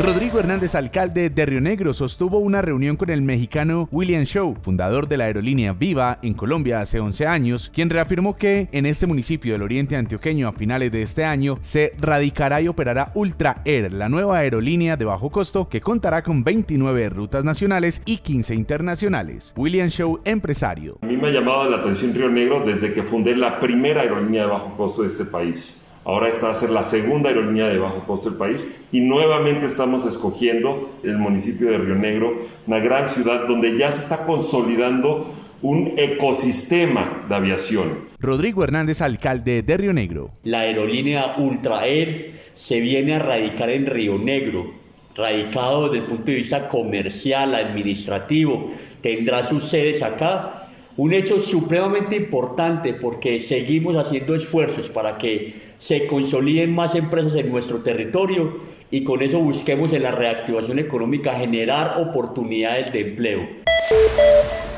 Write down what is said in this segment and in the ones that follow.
Rodrigo Hernández, alcalde de Río Negro, sostuvo una reunión con el mexicano William Show, fundador de la aerolínea Viva en Colombia hace 11 años, quien reafirmó que en este municipio del Oriente Antioqueño a finales de este año se radicará y operará Ultra Air, la nueva aerolínea de bajo costo que contará con 29 rutas nacionales y 15 internacionales. William Show, empresario. A mí me ha llamado la atención Río Negro desde que fundé la primera aerolínea de bajo costo de este país. Ahora esta va a ser la segunda aerolínea de bajo costo del país y nuevamente estamos escogiendo el municipio de Río Negro, una gran ciudad donde ya se está consolidando un ecosistema de aviación. Rodrigo Hernández, alcalde de Río Negro. La aerolínea Ultra Air se viene a radicar en Río Negro radicado desde el punto de vista comercial, administrativo, tendrá sus sedes acá. Un hecho supremamente importante porque seguimos haciendo esfuerzos para que se consoliden más empresas en nuestro territorio y con eso busquemos en la reactivación económica generar oportunidades de empleo.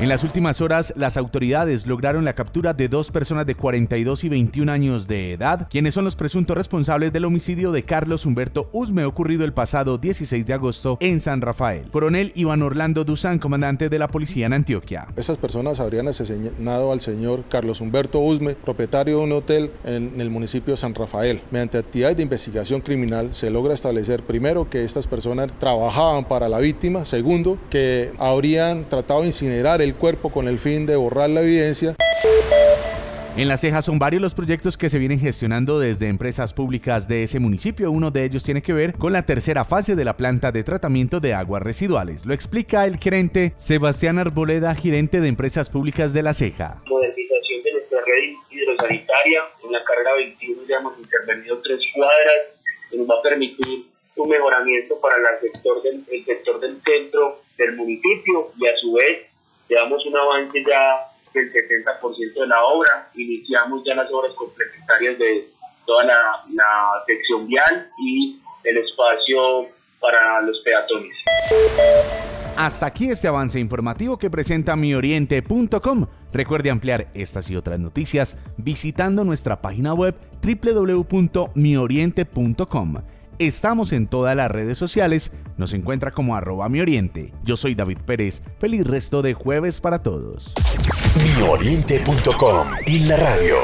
En las últimas horas, las autoridades lograron la captura de dos personas de 42 y 21 años de edad, quienes son los presuntos responsables del homicidio de Carlos Humberto Usme ocurrido el pasado 16 de agosto en San Rafael. Coronel Iván Orlando Duzán, comandante de la policía en Antioquia. Esas personas habrían asesinado al señor Carlos Humberto Usme, propietario de un hotel en el municipio de San Rafael. Mediante actividades de investigación criminal se logra establecer primero que estas personas trabajaban para la víctima, segundo que habrían tratado de incinerar el cuerpo con el fin de borrar la evidencia. En La Ceja son varios los proyectos que se vienen gestionando desde empresas públicas de ese municipio. Uno de ellos tiene que ver con la tercera fase de la planta de tratamiento de aguas residuales. Lo explica el gerente Sebastián Arboleda, gerente de empresas públicas de La Ceja. Modernización de nuestra red hidrosanitaria. En la carrera 21 ya hemos intervenido tres cuadras que nos va a permitir un mejoramiento para el sector del, el sector del centro del municipio y a su vez Llevamos un avance ya del 70% de la obra, iniciamos ya las obras complementarias de toda la, la sección vial y el espacio para los peatones. Hasta aquí este avance informativo que presenta mioriente.com. Recuerde ampliar estas y otras noticias visitando nuestra página web www.mioriente.com. Estamos en todas las redes sociales, nos encuentra como arroba mi oriente. Yo soy David Pérez, feliz resto de jueves para todos. Mioriente.com y la radio.